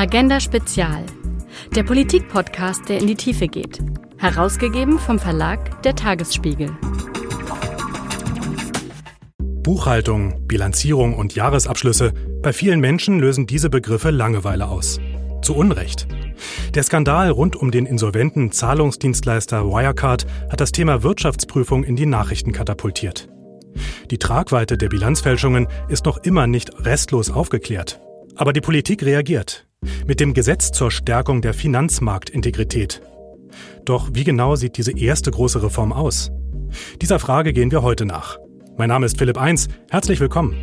Agenda Spezial. Der Politik-Podcast, der in die Tiefe geht. Herausgegeben vom Verlag Der Tagesspiegel. Buchhaltung, Bilanzierung und Jahresabschlüsse. Bei vielen Menschen lösen diese Begriffe Langeweile aus. Zu Unrecht. Der Skandal rund um den insolventen Zahlungsdienstleister Wirecard hat das Thema Wirtschaftsprüfung in die Nachrichten katapultiert. Die Tragweite der Bilanzfälschungen ist noch immer nicht restlos aufgeklärt. Aber die Politik reagiert. Mit dem Gesetz zur Stärkung der Finanzmarktintegrität. Doch wie genau sieht diese erste große Reform aus? Dieser Frage gehen wir heute nach. Mein Name ist Philipp Eins. Herzlich willkommen.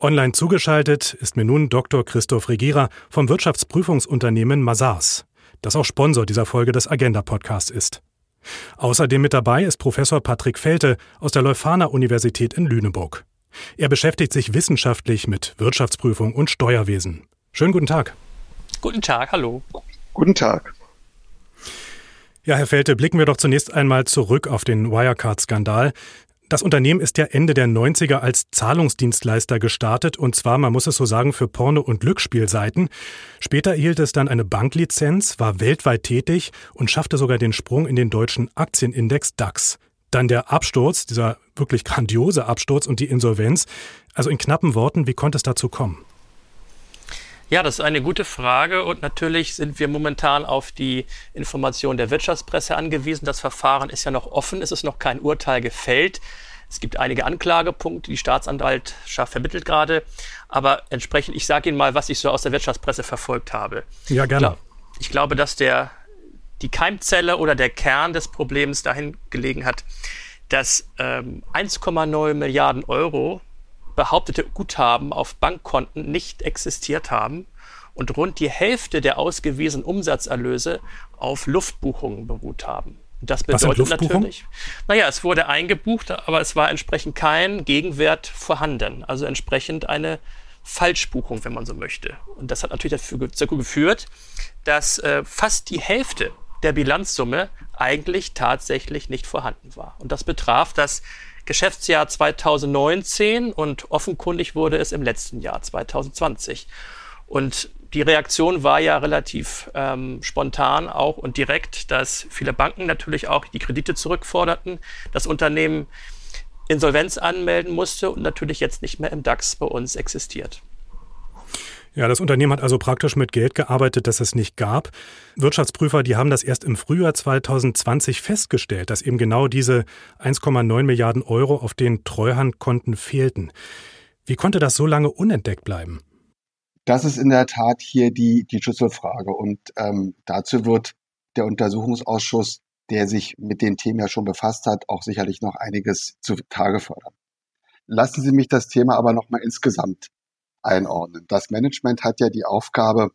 Online zugeschaltet ist mir nun Dr. Christoph Regierer vom Wirtschaftsprüfungsunternehmen Mazars, das auch Sponsor dieser Folge des Agenda Podcasts ist. Außerdem mit dabei ist Professor Patrick Felte aus der Leuphana Universität in Lüneburg. Er beschäftigt sich wissenschaftlich mit Wirtschaftsprüfung und Steuerwesen. Schönen guten Tag. Guten Tag, hallo. Guten Tag. Ja, Herr Felte, blicken wir doch zunächst einmal zurück auf den Wirecard-Skandal. Das Unternehmen ist ja Ende der 90er als Zahlungsdienstleister gestartet und zwar, man muss es so sagen, für Porno- und Glücksspielseiten. Später erhielt es dann eine Banklizenz, war weltweit tätig und schaffte sogar den Sprung in den deutschen Aktienindex DAX. Dann der Absturz, dieser wirklich grandiose Absturz und die Insolvenz. Also in knappen Worten, wie konnte es dazu kommen? Ja, das ist eine gute Frage und natürlich sind wir momentan auf die Information der Wirtschaftspresse angewiesen. Das Verfahren ist ja noch offen, es ist noch kein Urteil gefällt. Es gibt einige Anklagepunkte, die Staatsanwaltschaft vermittelt gerade, aber entsprechend, ich sage Ihnen mal, was ich so aus der Wirtschaftspresse verfolgt habe. Ja, gerne. Ich, glaub, ich glaube, dass der, die Keimzelle oder der Kern des Problems dahin gelegen hat, dass ähm, 1,9 Milliarden Euro behauptete Guthaben auf Bankkonten nicht existiert haben und rund die Hälfte der ausgewiesenen Umsatzerlöse auf Luftbuchungen beruht haben. Das bedeutet natürlich, naja, es wurde eingebucht, aber es war entsprechend kein Gegenwert vorhanden. Also entsprechend eine Falschbuchung, wenn man so möchte. Und das hat natürlich dazu geführt, dass äh, fast die Hälfte der Bilanzsumme eigentlich tatsächlich nicht vorhanden war. Und das betraf das Geschäftsjahr 2019 und offenkundig wurde es im letzten Jahr 2020. Und die Reaktion war ja relativ ähm, spontan auch und direkt, dass viele Banken natürlich auch die Kredite zurückforderten, das Unternehmen Insolvenz anmelden musste und natürlich jetzt nicht mehr im DAX bei uns existiert. Ja, das Unternehmen hat also praktisch mit Geld gearbeitet, das es nicht gab. Wirtschaftsprüfer, die haben das erst im Frühjahr 2020 festgestellt, dass eben genau diese 1,9 Milliarden Euro auf den Treuhandkonten fehlten. Wie konnte das so lange unentdeckt bleiben? Das ist in der Tat hier die, die Schlüsselfrage. Und ähm, dazu wird der Untersuchungsausschuss, der sich mit den Themen ja schon befasst hat, auch sicherlich noch einiges zutage fördern. Lassen Sie mich das Thema aber nochmal insgesamt einordnen. Das Management hat ja die Aufgabe,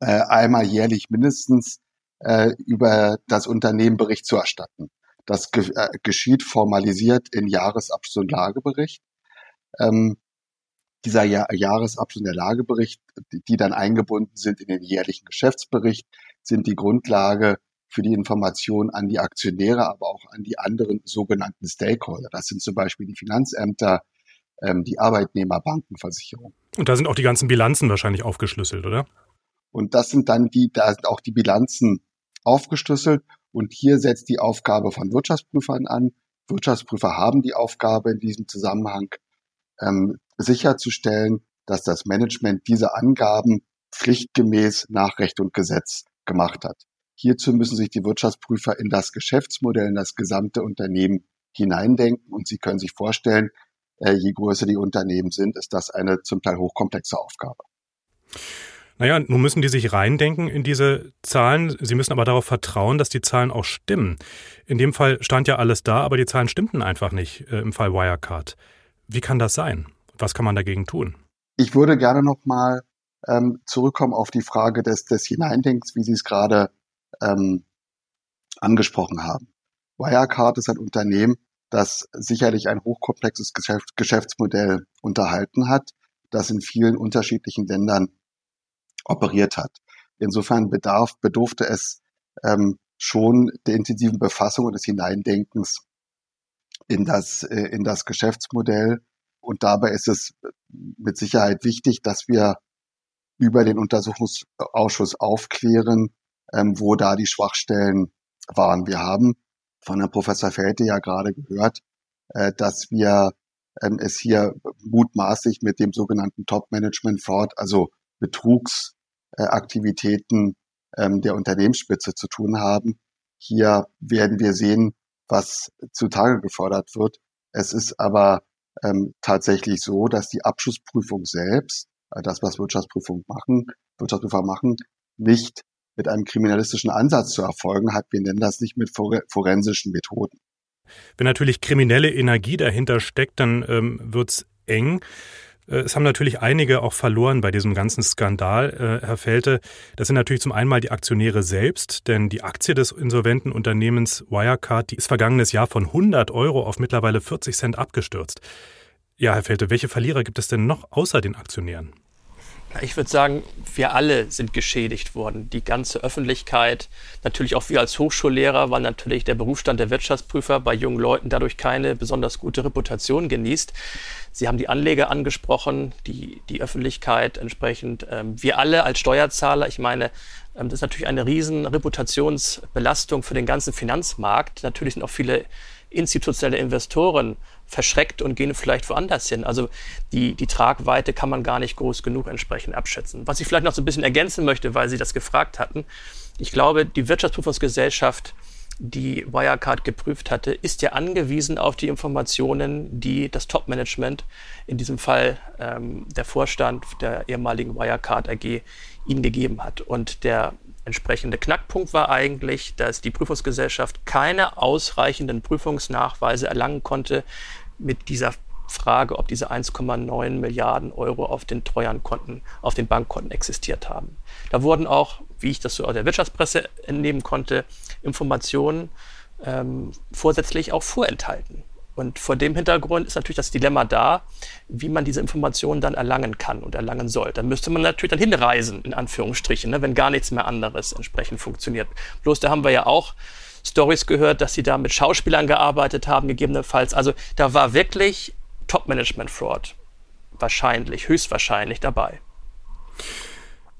äh, einmal jährlich mindestens äh, über das Unternehmen Bericht zu erstatten. Das äh, geschieht formalisiert in Jahresabschluss und Lagebericht. Ähm, dieser ja Jahresabschluss und der Lagebericht, die dann eingebunden sind in den jährlichen Geschäftsbericht, sind die Grundlage für die Information an die Aktionäre, aber auch an die anderen sogenannten Stakeholder. Das sind zum Beispiel die Finanzämter, ähm, die Arbeitnehmerbankenversicherung. Und da sind auch die ganzen Bilanzen wahrscheinlich aufgeschlüsselt, oder? Und das sind dann die, da sind auch die Bilanzen aufgeschlüsselt. Und hier setzt die Aufgabe von Wirtschaftsprüfern an. Wirtschaftsprüfer haben die Aufgabe in diesem Zusammenhang ähm, sicherzustellen, dass das Management diese Angaben pflichtgemäß nach Recht und Gesetz gemacht hat. Hierzu müssen sich die Wirtschaftsprüfer in das Geschäftsmodell, in das gesamte Unternehmen hineindenken. Und Sie können sich vorstellen, je größer die Unternehmen sind, ist das eine zum Teil hochkomplexe Aufgabe. Naja, nun müssen die sich reindenken in diese Zahlen. Sie müssen aber darauf vertrauen, dass die Zahlen auch stimmen. In dem Fall stand ja alles da, aber die Zahlen stimmten einfach nicht äh, im Fall Wirecard. Wie kann das sein? Was kann man dagegen tun? Ich würde gerne nochmal ähm, zurückkommen auf die Frage des, des Hineindenkens, wie Sie es gerade ähm, angesprochen haben. Wirecard ist ein Unternehmen, das sicherlich ein hochkomplexes Geschäft, Geschäftsmodell unterhalten hat, das in vielen unterschiedlichen Ländern operiert hat. Insofern bedarf, bedurfte es ähm, schon der intensiven Befassung und des Hineindenkens in das, äh, in das Geschäftsmodell. und dabei ist es mit Sicherheit wichtig, dass wir über den Untersuchungsausschuss aufklären, ähm, wo da die Schwachstellen waren. Wir haben von Herrn Professor Felte ja gerade gehört, äh, dass wir ähm, es hier mutmaßlich mit dem sogenannten Top-Management Fraud, also Betrugsaktivitäten äh, ähm, der Unternehmensspitze zu tun haben. Hier werden wir sehen, was zutage gefordert wird. Es ist aber ähm, tatsächlich so, dass die Abschlussprüfung selbst, äh, das was Wirtschaftsprüfung machen, Wirtschaftsprüfer machen, nicht mit einem kriminalistischen Ansatz zu erfolgen hat. Wir nennen das nicht mit forensischen Methoden. Wenn natürlich kriminelle Energie dahinter steckt, dann ähm, wird's eng. Äh, es haben natürlich einige auch verloren bei diesem ganzen Skandal, äh, Herr Felte. Das sind natürlich zum einen mal die Aktionäre selbst, denn die Aktie des insolventen Unternehmens Wirecard, die ist vergangenes Jahr von 100 Euro auf mittlerweile 40 Cent abgestürzt. Ja, Herr Felte, welche Verlierer gibt es denn noch außer den Aktionären? Ich würde sagen, wir alle sind geschädigt worden. Die ganze Öffentlichkeit, natürlich auch wir als Hochschullehrer, weil natürlich der Berufsstand der Wirtschaftsprüfer bei jungen Leuten dadurch keine besonders gute Reputation genießt. Sie haben die Anleger angesprochen, die, die Öffentlichkeit entsprechend. Ähm, wir alle als Steuerzahler, ich meine, ähm, das ist natürlich eine riesen Reputationsbelastung für den ganzen Finanzmarkt. Natürlich sind auch viele institutionelle Investoren verschreckt und gehen vielleicht woanders hin. Also die, die Tragweite kann man gar nicht groß genug entsprechend abschätzen. Was ich vielleicht noch so ein bisschen ergänzen möchte, weil Sie das gefragt hatten. Ich glaube, die Wirtschaftsprüfungsgesellschaft, die Wirecard geprüft hatte, ist ja angewiesen auf die Informationen, die das Top-Management, in diesem Fall ähm, der Vorstand der ehemaligen Wirecard AG, ihnen gegeben hat. Und der entsprechende Knackpunkt war eigentlich, dass die Prüfungsgesellschaft keine ausreichenden Prüfungsnachweise erlangen konnte mit dieser Frage, ob diese 1,9 Milliarden Euro auf den Treuhandkonten, auf den Bankkonten existiert haben. Da wurden auch, wie ich das so aus der Wirtschaftspresse entnehmen konnte, Informationen ähm, vorsätzlich auch vorenthalten. Und vor dem Hintergrund ist natürlich das Dilemma da, wie man diese Informationen dann erlangen kann und erlangen soll. Da müsste man natürlich dann hinreisen, in Anführungsstrichen, ne, wenn gar nichts mehr anderes entsprechend funktioniert. Bloß da haben wir ja auch Stories gehört, dass sie da mit Schauspielern gearbeitet haben, gegebenenfalls. Also da war wirklich Top-Management-Fraud wahrscheinlich, höchstwahrscheinlich dabei.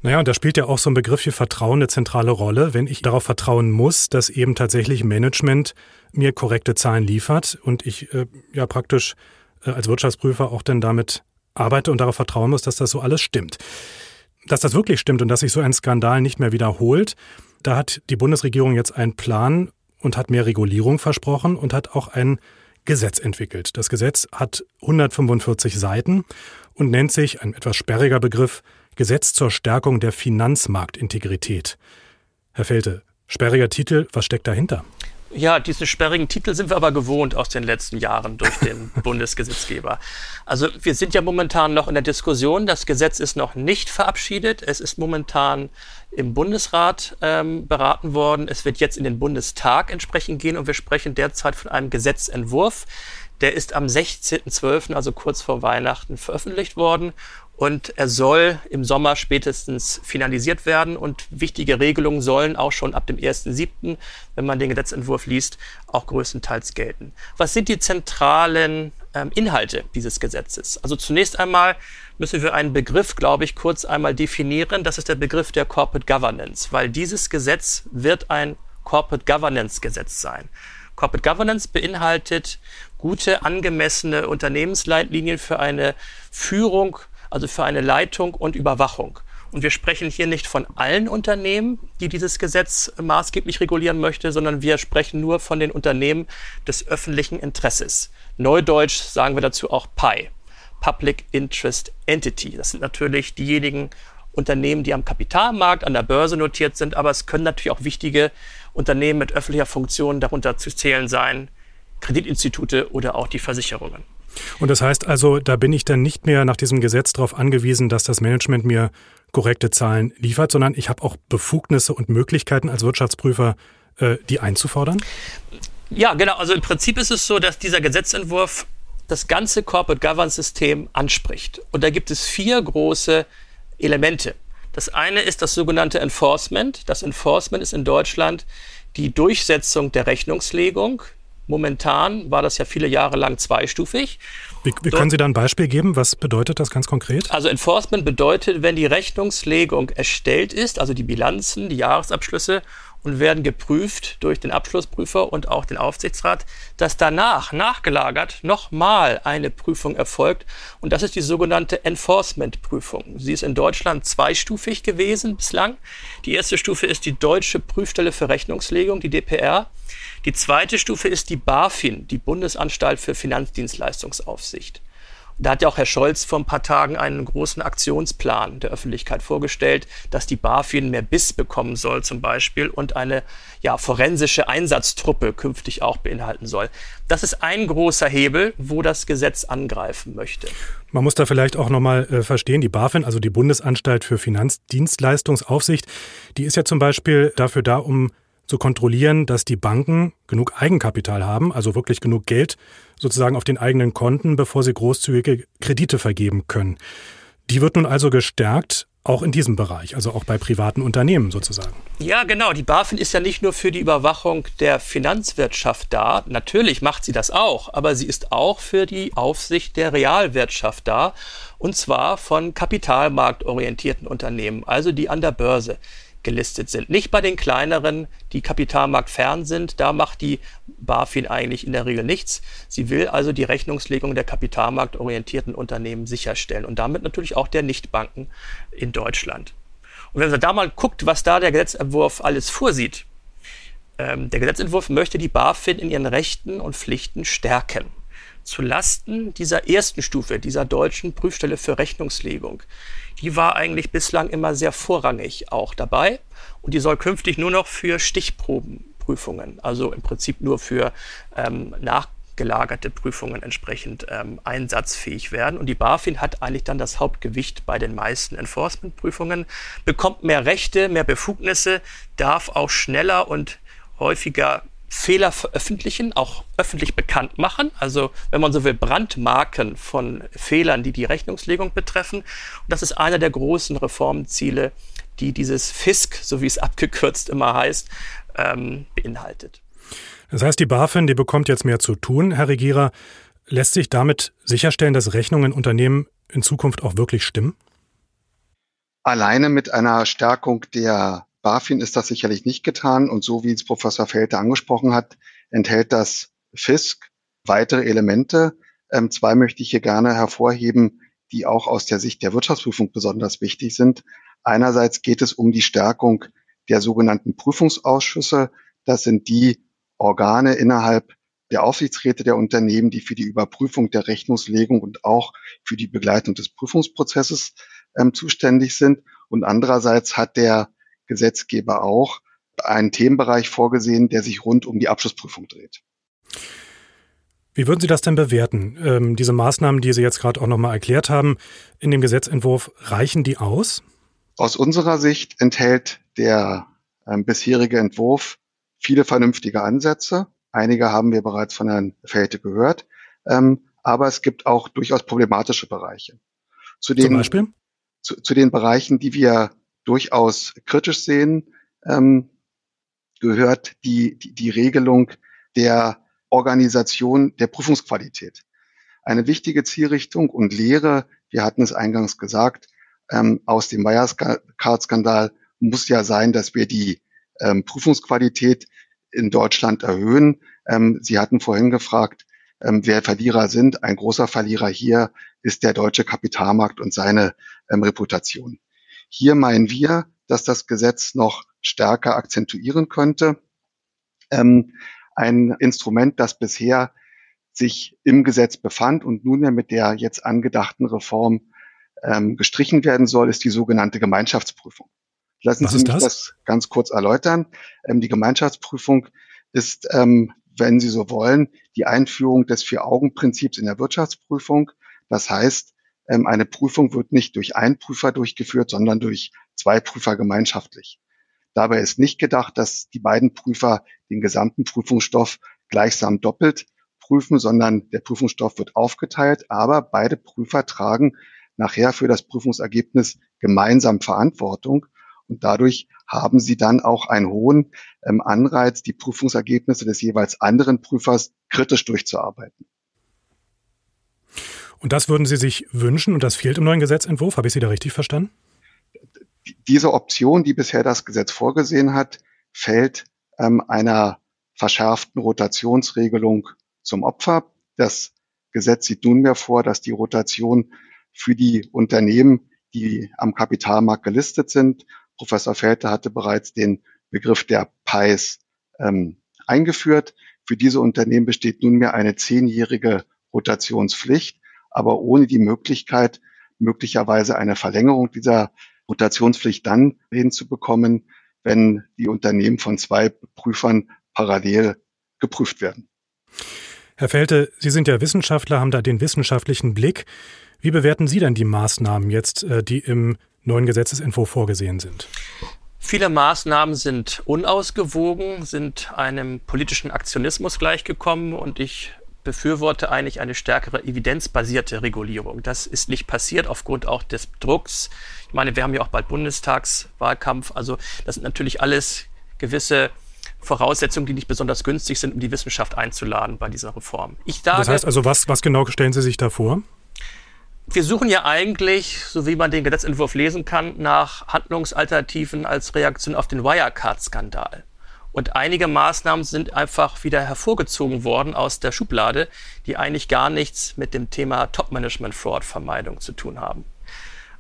Naja, und da spielt ja auch so ein Begriff wie Vertrauen eine zentrale Rolle. Wenn ich darauf vertrauen muss, dass eben tatsächlich Management mir korrekte Zahlen liefert und ich äh, ja praktisch äh, als Wirtschaftsprüfer auch dann damit arbeite und darauf vertrauen muss, dass das so alles stimmt. Dass das wirklich stimmt und dass sich so ein Skandal nicht mehr wiederholt, da hat die Bundesregierung jetzt einen Plan und hat mehr Regulierung versprochen und hat auch ein Gesetz entwickelt. Das Gesetz hat 145 Seiten und nennt sich, ein etwas sperriger Begriff, Gesetz zur Stärkung der Finanzmarktintegrität. Herr Felte, sperriger Titel, was steckt dahinter? Ja, diesen sperrigen Titel sind wir aber gewohnt aus den letzten Jahren durch den Bundesgesetzgeber. Also wir sind ja momentan noch in der Diskussion. Das Gesetz ist noch nicht verabschiedet. Es ist momentan im Bundesrat ähm, beraten worden. Es wird jetzt in den Bundestag entsprechend gehen und wir sprechen derzeit von einem Gesetzentwurf. Der ist am 16.12., also kurz vor Weihnachten, veröffentlicht worden und er soll im Sommer spätestens finalisiert werden und wichtige Regelungen sollen auch schon ab dem 1.7., wenn man den Gesetzentwurf liest, auch größtenteils gelten. Was sind die zentralen ähm, Inhalte dieses Gesetzes? Also zunächst einmal müssen wir einen Begriff, glaube ich, kurz einmal definieren. Das ist der Begriff der Corporate Governance, weil dieses Gesetz wird ein Corporate Governance Gesetz sein. Corporate Governance beinhaltet gute, angemessene Unternehmensleitlinien für eine Führung also für eine Leitung und Überwachung. Und wir sprechen hier nicht von allen Unternehmen, die dieses Gesetz maßgeblich regulieren möchte, sondern wir sprechen nur von den Unternehmen des öffentlichen Interesses. Neudeutsch sagen wir dazu auch PI, Public Interest Entity. Das sind natürlich diejenigen Unternehmen, die am Kapitalmarkt, an der Börse notiert sind, aber es können natürlich auch wichtige Unternehmen mit öffentlicher Funktion darunter zu zählen sein, Kreditinstitute oder auch die Versicherungen. Und das heißt also, da bin ich dann nicht mehr nach diesem Gesetz darauf angewiesen, dass das Management mir korrekte Zahlen liefert, sondern ich habe auch Befugnisse und Möglichkeiten als Wirtschaftsprüfer, äh, die einzufordern? Ja, genau. Also im Prinzip ist es so, dass dieser Gesetzentwurf das ganze Corporate Governance System anspricht. Und da gibt es vier große Elemente. Das eine ist das sogenannte Enforcement. Das Enforcement ist in Deutschland die Durchsetzung der Rechnungslegung, Momentan war das ja viele Jahre lang zweistufig. Wie, wie können Sie da ein Beispiel geben? Was bedeutet das ganz konkret? Also Enforcement bedeutet, wenn die Rechnungslegung erstellt ist, also die Bilanzen, die Jahresabschlüsse und werden geprüft durch den Abschlussprüfer und auch den Aufsichtsrat, dass danach nachgelagert nochmal eine Prüfung erfolgt und das ist die sogenannte Enforcement-Prüfung. Sie ist in Deutschland zweistufig gewesen bislang. Die erste Stufe ist die Deutsche Prüfstelle für Rechnungslegung, die DPR. Die zweite Stufe ist die BaFin, die Bundesanstalt für Finanzdienstleistungsaufsicht. Da hat ja auch Herr Scholz vor ein paar Tagen einen großen Aktionsplan der Öffentlichkeit vorgestellt, dass die BaFin mehr Biss bekommen soll zum Beispiel und eine ja, forensische Einsatztruppe künftig auch beinhalten soll. Das ist ein großer Hebel, wo das Gesetz angreifen möchte. Man muss da vielleicht auch nochmal äh, verstehen, die BaFin, also die Bundesanstalt für Finanzdienstleistungsaufsicht, die ist ja zum Beispiel dafür da, um zu kontrollieren, dass die Banken genug Eigenkapital haben, also wirklich genug Geld sozusagen auf den eigenen Konten, bevor sie großzügige Kredite vergeben können. Die wird nun also gestärkt, auch in diesem Bereich, also auch bei privaten Unternehmen sozusagen. Ja, genau. Die BaFin ist ja nicht nur für die Überwachung der Finanzwirtschaft da. Natürlich macht sie das auch, aber sie ist auch für die Aufsicht der Realwirtschaft da. Und zwar von kapitalmarktorientierten Unternehmen, also die an der Börse gelistet sind. Nicht bei den kleineren, die kapitalmarktfern sind. Da macht die BaFin eigentlich in der Regel nichts. Sie will also die Rechnungslegung der kapitalmarktorientierten Unternehmen sicherstellen und damit natürlich auch der Nichtbanken in Deutschland. Und wenn man da mal guckt, was da der Gesetzentwurf alles vorsieht, ähm, der Gesetzentwurf möchte die BaFin in ihren Rechten und Pflichten stärken zu Lasten dieser ersten Stufe, dieser deutschen Prüfstelle für Rechnungslegung die war eigentlich bislang immer sehr vorrangig auch dabei und die soll künftig nur noch für Stichprobenprüfungen, also im Prinzip nur für ähm, nachgelagerte Prüfungen entsprechend ähm, einsatzfähig werden. Und die BaFin hat eigentlich dann das Hauptgewicht bei den meisten Enforcement-Prüfungen, bekommt mehr Rechte, mehr Befugnisse, darf auch schneller und häufiger Fehler veröffentlichen, auch öffentlich bekannt machen. Also, wenn man so will, Brandmarken von Fehlern, die die Rechnungslegung betreffen. Und das ist einer der großen Reformziele, die dieses FISK, so wie es abgekürzt immer heißt, ähm, beinhaltet. Das heißt, die BaFin, die bekommt jetzt mehr zu tun, Herr Regierer. Lässt sich damit sicherstellen, dass Rechnungen in Unternehmen in Zukunft auch wirklich stimmen? Alleine mit einer Stärkung der BaFin ist das sicherlich nicht getan und so wie es Professor Felte angesprochen hat, enthält das FISK weitere Elemente. Ähm, zwei möchte ich hier gerne hervorheben, die auch aus der Sicht der Wirtschaftsprüfung besonders wichtig sind. Einerseits geht es um die Stärkung der sogenannten Prüfungsausschüsse. Das sind die Organe innerhalb der Aufsichtsräte der Unternehmen, die für die Überprüfung der Rechnungslegung und auch für die Begleitung des Prüfungsprozesses ähm, zuständig sind. Und andererseits hat der Gesetzgeber auch einen Themenbereich vorgesehen, der sich rund um die Abschlussprüfung dreht. Wie würden Sie das denn bewerten? Ähm, diese Maßnahmen, die Sie jetzt gerade auch nochmal erklärt haben, in dem Gesetzentwurf, reichen die aus? Aus unserer Sicht enthält der ähm, bisherige Entwurf viele vernünftige Ansätze. Einige haben wir bereits von Herrn Felte gehört. Ähm, aber es gibt auch durchaus problematische Bereiche. Zu den, Zum Beispiel? Zu, zu den Bereichen, die wir durchaus kritisch sehen, ähm, gehört die, die, die Regelung der Organisation der Prüfungsqualität. Eine wichtige Zielrichtung und Lehre, wir hatten es eingangs gesagt, ähm, aus dem Wirecard-Skandal muss ja sein, dass wir die ähm, Prüfungsqualität in Deutschland erhöhen. Ähm, Sie hatten vorhin gefragt, ähm, wer Verlierer sind. Ein großer Verlierer hier ist der deutsche Kapitalmarkt und seine ähm, Reputation. Hier meinen wir, dass das Gesetz noch stärker akzentuieren könnte. Ähm, ein Instrument, das bisher sich im Gesetz befand und nunmehr mit der jetzt angedachten Reform ähm, gestrichen werden soll, ist die sogenannte Gemeinschaftsprüfung. Lassen Was Sie mich das? das? ganz kurz erläutern. Ähm, die Gemeinschaftsprüfung ist, ähm, wenn Sie so wollen, die Einführung des Vier-Augen-Prinzips in der Wirtschaftsprüfung. Das heißt, eine Prüfung wird nicht durch einen Prüfer durchgeführt, sondern durch zwei Prüfer gemeinschaftlich. Dabei ist nicht gedacht, dass die beiden Prüfer den gesamten Prüfungsstoff gleichsam doppelt prüfen, sondern der Prüfungsstoff wird aufgeteilt, aber beide Prüfer tragen nachher für das Prüfungsergebnis gemeinsam Verantwortung Und dadurch haben sie dann auch einen hohen ähm, Anreiz, die Prüfungsergebnisse des jeweils anderen Prüfers kritisch durchzuarbeiten. Und das würden Sie sich wünschen und das fehlt im neuen Gesetzentwurf? Habe ich Sie da richtig verstanden? Diese Option, die bisher das Gesetz vorgesehen hat, fällt ähm, einer verschärften Rotationsregelung zum Opfer. Das Gesetz sieht nunmehr vor, dass die Rotation für die Unternehmen, die am Kapitalmarkt gelistet sind, Professor Felte hatte bereits den Begriff der PIs ähm, eingeführt. Für diese Unternehmen besteht nunmehr eine zehnjährige Rotationspflicht, aber ohne die Möglichkeit, möglicherweise eine Verlängerung dieser Rotationspflicht dann hinzubekommen, wenn die Unternehmen von zwei Prüfern parallel geprüft werden. Herr Felte, Sie sind ja Wissenschaftler, haben da den wissenschaftlichen Blick. Wie bewerten Sie denn die Maßnahmen jetzt, äh, die im neuen Gesetzesentwurf vorgesehen sind? Viele Maßnahmen sind unausgewogen, sind einem politischen Aktionismus gleichgekommen und ich befürworte eigentlich eine stärkere evidenzbasierte Regulierung. Das ist nicht passiert aufgrund auch des Drucks. Ich meine, wir haben ja auch bald Bundestagswahlkampf. Also das sind natürlich alles gewisse Voraussetzungen, die nicht besonders günstig sind, um die Wissenschaft einzuladen bei dieser Reform. Ich sage, das heißt also, was, was genau stellen Sie sich da vor? Wir suchen ja eigentlich, so wie man den Gesetzentwurf lesen kann, nach Handlungsalternativen als Reaktion auf den Wirecard-Skandal. Und einige Maßnahmen sind einfach wieder hervorgezogen worden aus der Schublade, die eigentlich gar nichts mit dem Thema Top-Management-Fraud-Vermeidung zu tun haben.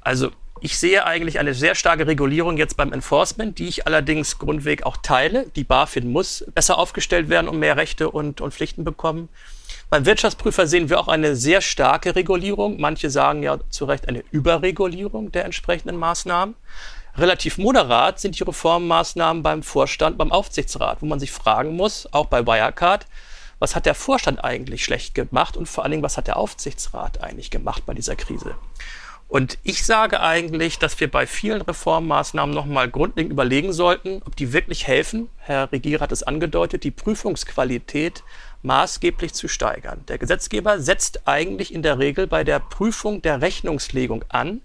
Also ich sehe eigentlich eine sehr starke Regulierung jetzt beim Enforcement, die ich allerdings grundweg auch teile. Die BaFin muss besser aufgestellt werden und mehr Rechte und, und Pflichten bekommen. Beim Wirtschaftsprüfer sehen wir auch eine sehr starke Regulierung. Manche sagen ja zu Recht eine Überregulierung der entsprechenden Maßnahmen. Relativ moderat sind die Reformmaßnahmen beim Vorstand, beim Aufsichtsrat, wo man sich fragen muss, auch bei Wirecard, was hat der Vorstand eigentlich schlecht gemacht und vor allen Dingen, was hat der Aufsichtsrat eigentlich gemacht bei dieser Krise? Und ich sage eigentlich, dass wir bei vielen Reformmaßnahmen nochmal grundlegend überlegen sollten, ob die wirklich helfen. Herr Regierer hat es angedeutet, die Prüfungsqualität maßgeblich zu steigern. Der Gesetzgeber setzt eigentlich in der Regel bei der Prüfung der Rechnungslegung an.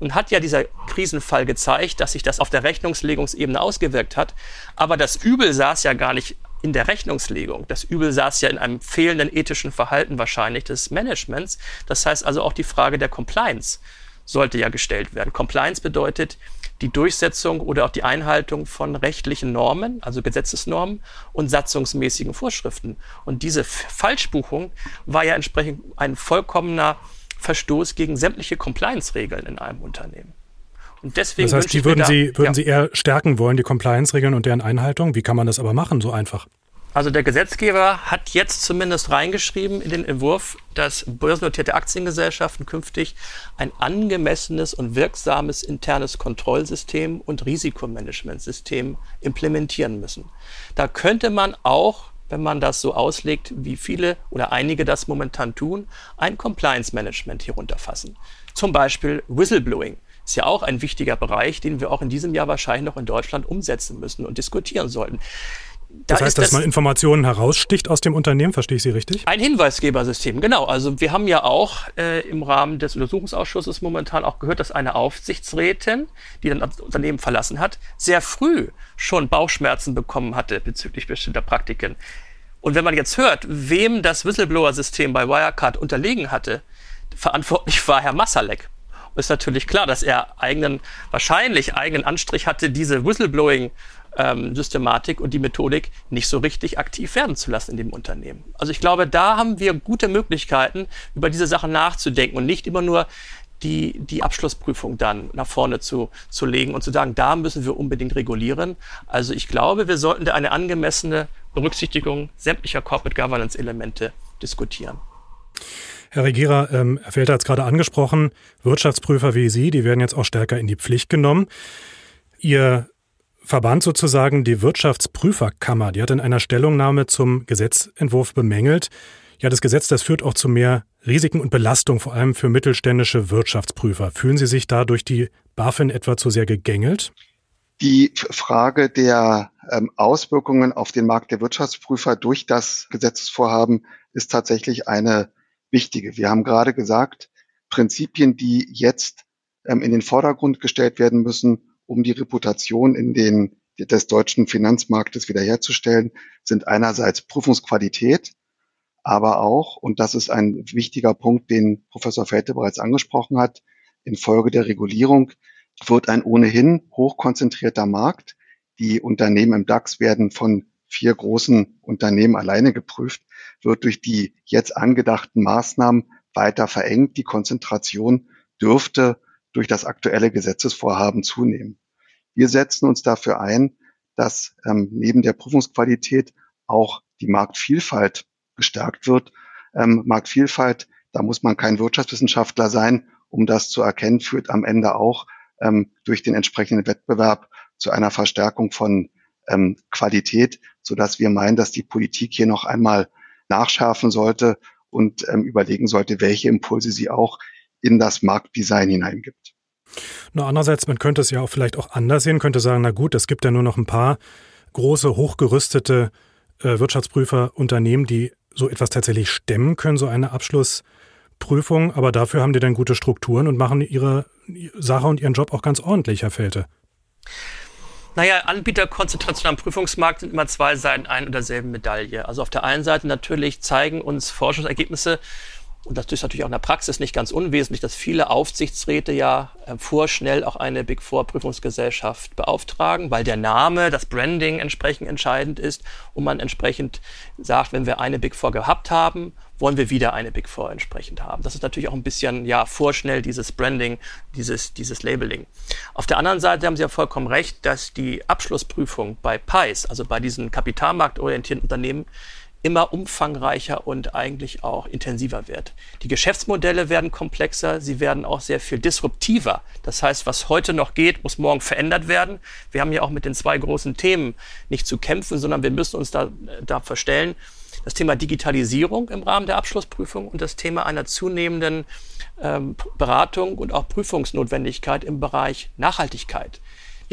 Und hat ja dieser Krisenfall gezeigt, dass sich das auf der Rechnungslegungsebene ausgewirkt hat. Aber das Übel saß ja gar nicht in der Rechnungslegung. Das Übel saß ja in einem fehlenden ethischen Verhalten wahrscheinlich des Managements. Das heißt also auch die Frage der Compliance sollte ja gestellt werden. Compliance bedeutet die Durchsetzung oder auch die Einhaltung von rechtlichen Normen, also Gesetzesnormen und satzungsmäßigen Vorschriften. Und diese Falschbuchung war ja entsprechend ein vollkommener Verstoß gegen sämtliche Compliance-Regeln in einem Unternehmen. Und deswegen das heißt, die würden, da, Sie, würden ja. Sie eher stärken wollen, die Compliance-Regeln und deren Einhaltung? Wie kann man das aber machen, so einfach? Also der Gesetzgeber hat jetzt zumindest reingeschrieben in den Entwurf, dass börsennotierte Aktiengesellschaften künftig ein angemessenes und wirksames internes Kontrollsystem und Risikomanagementsystem implementieren müssen. Da könnte man auch wenn man das so auslegt, wie viele oder einige das momentan tun, ein Compliance Management hier runterfassen. Zum Beispiel Whistleblowing ist ja auch ein wichtiger Bereich, den wir auch in diesem Jahr wahrscheinlich noch in Deutschland umsetzen müssen und diskutieren sollten. Da das heißt, dass das man Informationen heraussticht aus dem Unternehmen, verstehe ich Sie richtig? Ein Hinweisgebersystem, genau. Also wir haben ja auch äh, im Rahmen des Untersuchungsausschusses momentan auch gehört, dass eine Aufsichtsrätin, die dann das Unternehmen verlassen hat, sehr früh schon Bauchschmerzen bekommen hatte bezüglich bestimmter Praktiken. Und wenn man jetzt hört, wem das Whistleblower-System bei Wirecard unterlegen hatte, verantwortlich war Herr Massalek ist natürlich klar, dass er eigenen, wahrscheinlich eigenen Anstrich hatte, diese Whistleblowing ähm, Systematik und die Methodik nicht so richtig aktiv werden zu lassen in dem Unternehmen. Also ich glaube, da haben wir gute Möglichkeiten, über diese Sachen nachzudenken und nicht immer nur die, die Abschlussprüfung dann nach vorne zu, zu legen und zu sagen, da müssen wir unbedingt regulieren. Also ich glaube, wir sollten da eine angemessene Berücksichtigung sämtlicher Corporate Governance Elemente diskutieren. Herr Regierer, ähm, Herr Felter hat es gerade angesprochen, Wirtschaftsprüfer wie Sie, die werden jetzt auch stärker in die Pflicht genommen. Ihr Verband sozusagen, die Wirtschaftsprüferkammer, die hat in einer Stellungnahme zum Gesetzentwurf bemängelt, ja, das Gesetz, das führt auch zu mehr Risiken und Belastung, vor allem für mittelständische Wirtschaftsprüfer. Fühlen Sie sich da durch die BaFin etwa zu sehr gegängelt? Die Frage der ähm, Auswirkungen auf den Markt der Wirtschaftsprüfer durch das Gesetzesvorhaben ist tatsächlich eine wichtige. Wir haben gerade gesagt, Prinzipien, die jetzt ähm, in den Vordergrund gestellt werden müssen, um die Reputation in den, des deutschen Finanzmarktes wiederherzustellen, sind einerseits Prüfungsqualität, aber auch, und das ist ein wichtiger Punkt, den Professor Felte bereits angesprochen hat, infolge der Regulierung wird ein ohnehin hochkonzentrierter Markt. Die Unternehmen im DAX werden von vier großen Unternehmen alleine geprüft, wird durch die jetzt angedachten Maßnahmen weiter verengt. Die Konzentration dürfte durch das aktuelle Gesetzesvorhaben zunehmen. Wir setzen uns dafür ein, dass ähm, neben der Prüfungsqualität auch die Marktvielfalt gestärkt wird. Ähm, Marktvielfalt, da muss man kein Wirtschaftswissenschaftler sein, um das zu erkennen, führt am Ende auch ähm, durch den entsprechenden Wettbewerb zu einer Verstärkung von ähm, Qualität, so dass wir meinen, dass die Politik hier noch einmal nachschärfen sollte und ähm, überlegen sollte, welche Impulse sie auch in das Marktdesign hineingibt. Na, andererseits, man könnte es ja auch vielleicht auch anders sehen, könnte sagen, na gut, es gibt ja nur noch ein paar große, hochgerüstete äh, Wirtschaftsprüfer, Unternehmen, die so etwas tatsächlich stemmen können, so eine Abschlussprüfung, aber dafür haben die dann gute Strukturen und machen ihre Sache und ihren Job auch ganz ordentlich, Herr Felte. Naja, Anbieterkonzentration am Prüfungsmarkt sind immer zwei Seiten ein und derselben Medaille. Also auf der einen Seite natürlich zeigen uns Forschungsergebnisse, und das ist natürlich auch in der Praxis nicht ganz unwesentlich, dass viele Aufsichtsräte ja äh, vorschnell auch eine Big Four Prüfungsgesellschaft beauftragen, weil der Name, das Branding entsprechend entscheidend ist und man entsprechend sagt, wenn wir eine Big Four gehabt haben, wollen wir wieder eine Big Four entsprechend haben. Das ist natürlich auch ein bisschen ja vorschnell dieses Branding, dieses dieses Labeling. Auf der anderen Seite haben Sie ja vollkommen recht, dass die Abschlussprüfung bei PIEs, also bei diesen kapitalmarktorientierten Unternehmen, immer umfangreicher und eigentlich auch intensiver wird. Die Geschäftsmodelle werden komplexer, sie werden auch sehr viel disruptiver. Das heißt, was heute noch geht, muss morgen verändert werden. Wir haben ja auch mit den zwei großen Themen nicht zu kämpfen, sondern wir müssen uns da, da verstellen. Das Thema Digitalisierung im Rahmen der Abschlussprüfung und das Thema einer zunehmenden ähm, Beratung und auch Prüfungsnotwendigkeit im Bereich Nachhaltigkeit.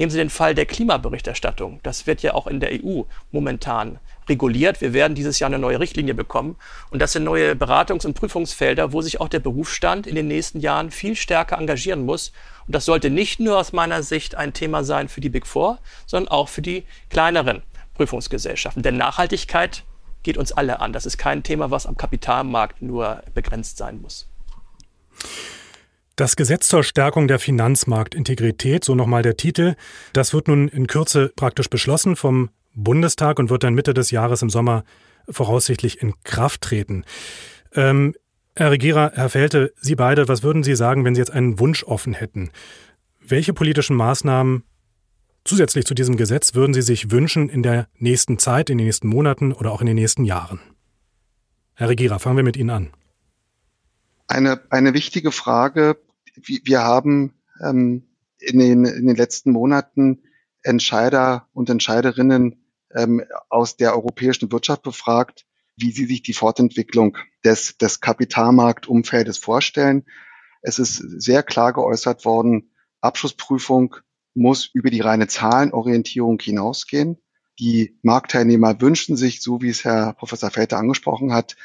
Nehmen Sie den Fall der Klimaberichterstattung. Das wird ja auch in der EU momentan reguliert. Wir werden dieses Jahr eine neue Richtlinie bekommen. Und das sind neue Beratungs- und Prüfungsfelder, wo sich auch der Berufsstand in den nächsten Jahren viel stärker engagieren muss. Und das sollte nicht nur aus meiner Sicht ein Thema sein für die Big Four, sondern auch für die kleineren Prüfungsgesellschaften. Denn Nachhaltigkeit geht uns alle an. Das ist kein Thema, was am Kapitalmarkt nur begrenzt sein muss. Das Gesetz zur Stärkung der Finanzmarktintegrität, so nochmal der Titel, das wird nun in Kürze praktisch beschlossen vom Bundestag und wird dann Mitte des Jahres im Sommer voraussichtlich in Kraft treten. Ähm, Herr Regierer, Herr Felte, Sie beide, was würden Sie sagen, wenn Sie jetzt einen Wunsch offen hätten? Welche politischen Maßnahmen zusätzlich zu diesem Gesetz würden Sie sich wünschen in der nächsten Zeit, in den nächsten Monaten oder auch in den nächsten Jahren? Herr Regierer, fangen wir mit Ihnen an. Eine, eine wichtige Frage. Wir haben ähm, in, den, in den letzten Monaten Entscheider und Entscheiderinnen ähm, aus der europäischen Wirtschaft befragt, wie sie sich die Fortentwicklung des, des Kapitalmarktumfeldes vorstellen. Es ist sehr klar geäußert worden, Abschlussprüfung muss über die reine Zahlenorientierung hinausgehen. Die Marktteilnehmer wünschen sich, so wie es Herr Professor Felter angesprochen hat,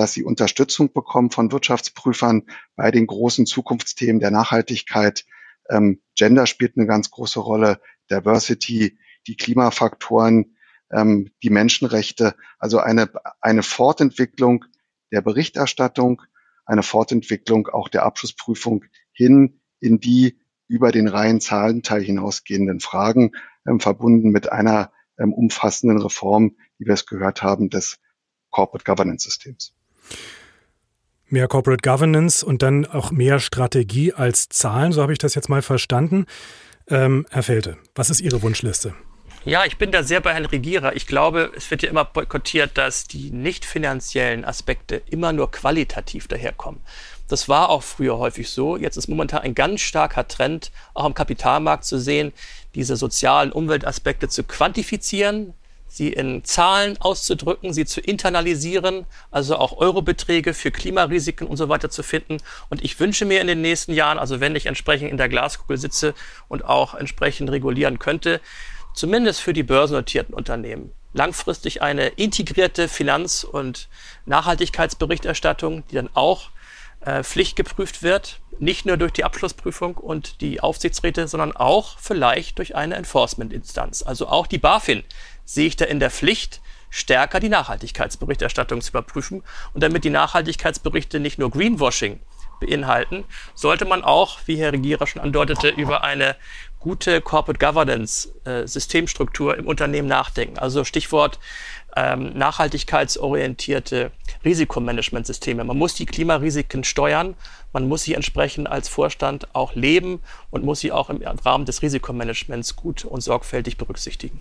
dass sie Unterstützung bekommen von Wirtschaftsprüfern bei den großen Zukunftsthemen der Nachhaltigkeit. Ähm, Gender spielt eine ganz große Rolle, Diversity, die Klimafaktoren, ähm, die Menschenrechte, also eine, eine Fortentwicklung der Berichterstattung, eine Fortentwicklung auch der Abschlussprüfung hin in die über den reinen Zahlenteil hinausgehenden Fragen, ähm, verbunden mit einer ähm, umfassenden Reform, wie wir es gehört haben, des Corporate Governance Systems. Mehr Corporate Governance und dann auch mehr Strategie als Zahlen, so habe ich das jetzt mal verstanden. Ähm, Herr Felte, was ist Ihre Wunschliste? Ja, ich bin da sehr bei Herrn Regierer. Ich glaube, es wird ja immer boykottiert, dass die nicht finanziellen Aspekte immer nur qualitativ daherkommen. Das war auch früher häufig so. Jetzt ist momentan ein ganz starker Trend, auch am Kapitalmarkt zu sehen, diese sozialen Umweltaspekte zu quantifizieren, sie in Zahlen auszudrücken, sie zu internalisieren, also auch Eurobeträge für Klimarisiken und so weiter zu finden. Und ich wünsche mir in den nächsten Jahren, also wenn ich entsprechend in der Glaskugel sitze und auch entsprechend regulieren könnte, zumindest für die börsennotierten Unternehmen, langfristig eine integrierte Finanz- und Nachhaltigkeitsberichterstattung, die dann auch äh, pflichtgeprüft wird, nicht nur durch die Abschlussprüfung und die Aufsichtsräte, sondern auch vielleicht durch eine Enforcement-Instanz. Also auch die BaFin sehe ich da in der Pflicht, stärker die Nachhaltigkeitsberichterstattung zu überprüfen. Und damit die Nachhaltigkeitsberichte nicht nur Greenwashing beinhalten, sollte man auch, wie Herr Regierer schon andeutete, über eine gute Corporate Governance äh, Systemstruktur im Unternehmen nachdenken. Also Stichwort ähm, nachhaltigkeitsorientierte Risikomanagementsysteme. Man muss die Klimarisiken steuern, man muss sie entsprechend als Vorstand auch leben und muss sie auch im Rahmen des Risikomanagements gut und sorgfältig berücksichtigen.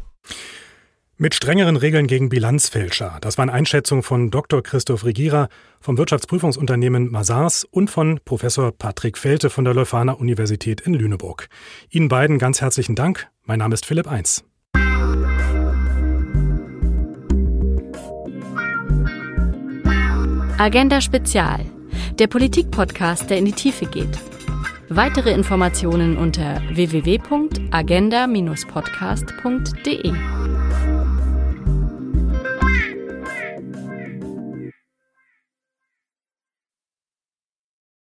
Mit strengeren Regeln gegen Bilanzfälscher. Das waren Einschätzungen von Dr. Christoph Regierer vom Wirtschaftsprüfungsunternehmen Mazars und von Professor Patrick Felte von der Leuphana Universität in Lüneburg. Ihnen beiden ganz herzlichen Dank. Mein Name ist Philipp Eins. Agenda Spezial, der Politik-Podcast, der in die Tiefe geht. Weitere Informationen unter www.agenda-podcast.de.